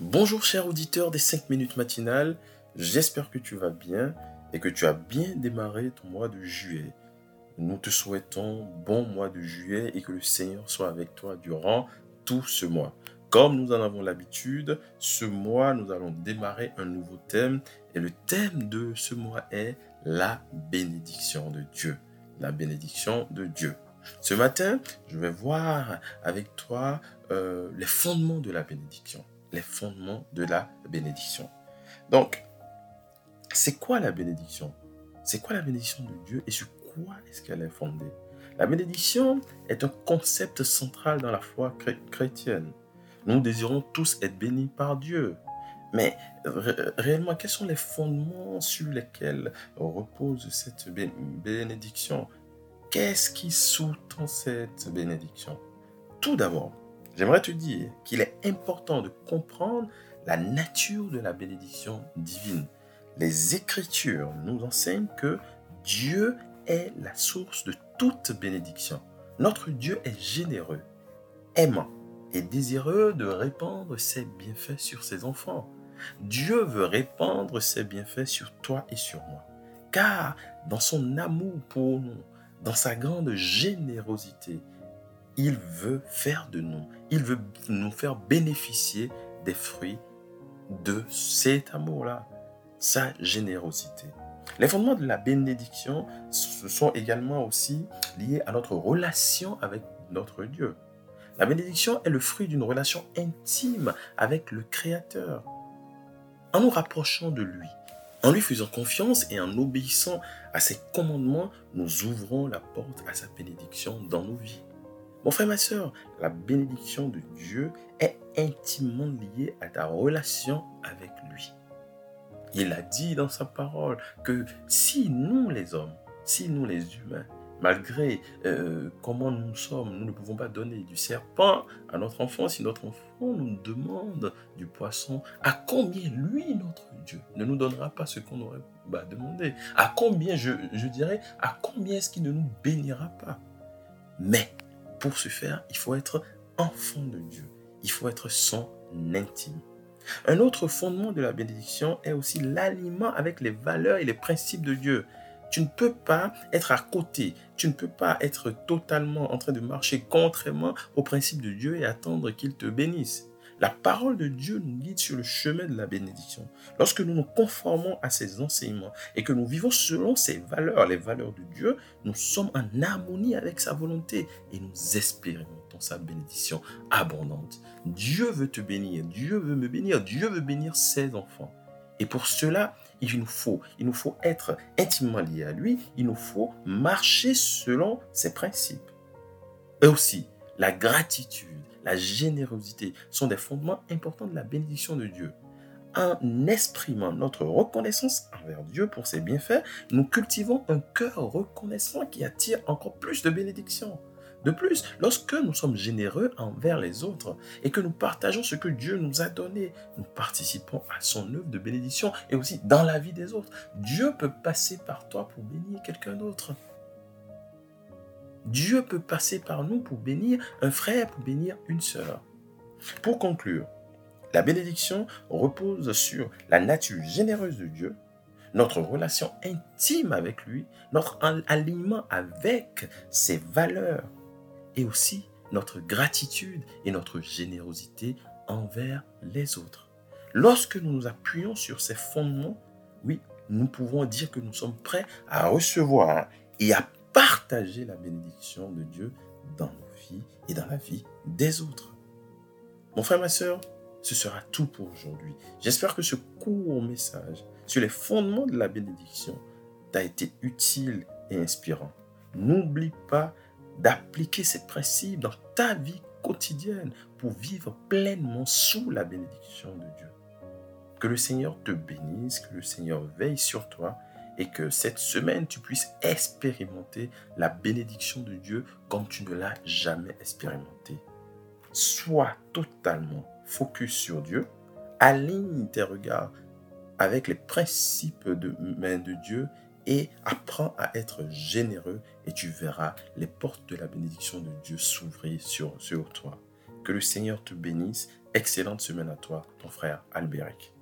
Bonjour cher auditeur des 5 minutes matinales, j'espère que tu vas bien et que tu as bien démarré ton mois de juillet. Nous te souhaitons bon mois de juillet et que le Seigneur soit avec toi durant tout ce mois. Comme nous en avons l'habitude, ce mois, nous allons démarrer un nouveau thème et le thème de ce mois est la bénédiction de Dieu. La bénédiction de Dieu. Ce matin, je vais voir avec toi euh, les fondements de la bénédiction. Les fondements de la bénédiction. Donc, c'est quoi la bénédiction? C'est quoi la bénédiction de Dieu et sur quoi est-ce qu'elle est fondée? La bénédiction est un concept central dans la foi chrétienne. Nous désirons tous être bénis par Dieu. Mais réellement, quels sont les fondements sur lesquels repose cette bénédiction? Qu'est-ce qui sous-tend cette bénédiction? Tout d'abord, j'aimerais te dire qu'il est important de comprendre la nature de la bénédiction divine. Les Écritures nous enseignent que Dieu est la source de toute bénédiction. Notre Dieu est généreux, aimant et désireux de répandre ses bienfaits sur ses enfants. Dieu veut répandre ses bienfaits sur toi et sur moi. Car dans son amour pour nous, dans sa grande générosité, il veut faire de nous, il veut nous faire bénéficier des fruits de cet amour-là, sa générosité. Les fondements de la bénédiction ce sont également aussi liés à notre relation avec notre Dieu. La bénédiction est le fruit d'une relation intime avec le Créateur. En nous rapprochant de lui, en lui faisant confiance et en obéissant à ses commandements, nous ouvrons la porte à sa bénédiction dans nos vies. Mon frère, ma soeur, la bénédiction de Dieu est intimement liée à ta relation avec lui. Il a dit dans sa parole que si nous les hommes, si nous les humains, malgré euh, comment nous sommes, nous ne pouvons pas donner du serpent à notre enfant. Si notre enfant nous demande du poisson, à combien lui, notre Dieu, ne nous donnera pas ce qu'on aurait bah, demandé? À combien, je, je dirais, à combien est-ce qu'il ne nous bénira pas? Mais pour ce faire, il faut être enfant de Dieu. Il faut être son intime. Un autre fondement de la bénédiction est aussi l'aliment avec les valeurs et les principes de Dieu. Tu ne peux pas être à côté. Tu ne peux pas être totalement en train de marcher contrairement aux principes de Dieu et attendre qu'il te bénisse. La parole de Dieu nous guide sur le chemin de la bénédiction. Lorsque nous nous conformons à ses enseignements et que nous vivons selon ses valeurs, les valeurs de Dieu, nous sommes en harmonie avec sa volonté et nous expérimentons sa bénédiction abondante. Dieu veut te bénir, Dieu veut me bénir, Dieu veut bénir ses enfants. Et pour cela, il nous faut, il nous faut être intimement liés à lui, il nous faut marcher selon ses principes. Et aussi, la gratitude, la générosité sont des fondements importants de la bénédiction de Dieu. En exprimant notre reconnaissance envers Dieu pour ses bienfaits, nous cultivons un cœur reconnaissant qui attire encore plus de bénédictions. De plus, lorsque nous sommes généreux envers les autres et que nous partageons ce que Dieu nous a donné, nous participons à son œuvre de bénédiction et aussi dans la vie des autres. Dieu peut passer par toi pour bénir quelqu'un d'autre. Dieu peut passer par nous pour bénir un frère, pour bénir une sœur. Pour conclure, la bénédiction repose sur la nature généreuse de Dieu, notre relation intime avec lui, notre alignement avec ses valeurs et aussi notre gratitude et notre générosité envers les autres. Lorsque nous nous appuyons sur ces fondements, oui, nous pouvons dire que nous sommes prêts à recevoir et à partager la bénédiction de Dieu dans nos vies et dans la vie des autres. Mon frère, ma soeur, ce sera tout pour aujourd'hui. J'espère que ce court message sur les fondements de la bénédiction t'a été utile et inspirant. N'oublie pas d'appliquer ces principes dans ta vie quotidienne pour vivre pleinement sous la bénédiction de Dieu. Que le Seigneur te bénisse, que le Seigneur veille sur toi et que cette semaine tu puisses expérimenter la bénédiction de Dieu comme tu ne l'as jamais expérimenté. Sois totalement focus sur Dieu, aligne tes regards avec les principes de main de Dieu et apprends à être généreux et tu verras les portes de la bénédiction de Dieu s'ouvrir sur, sur toi. Que le Seigneur te bénisse excellente semaine à toi, ton frère Albéric.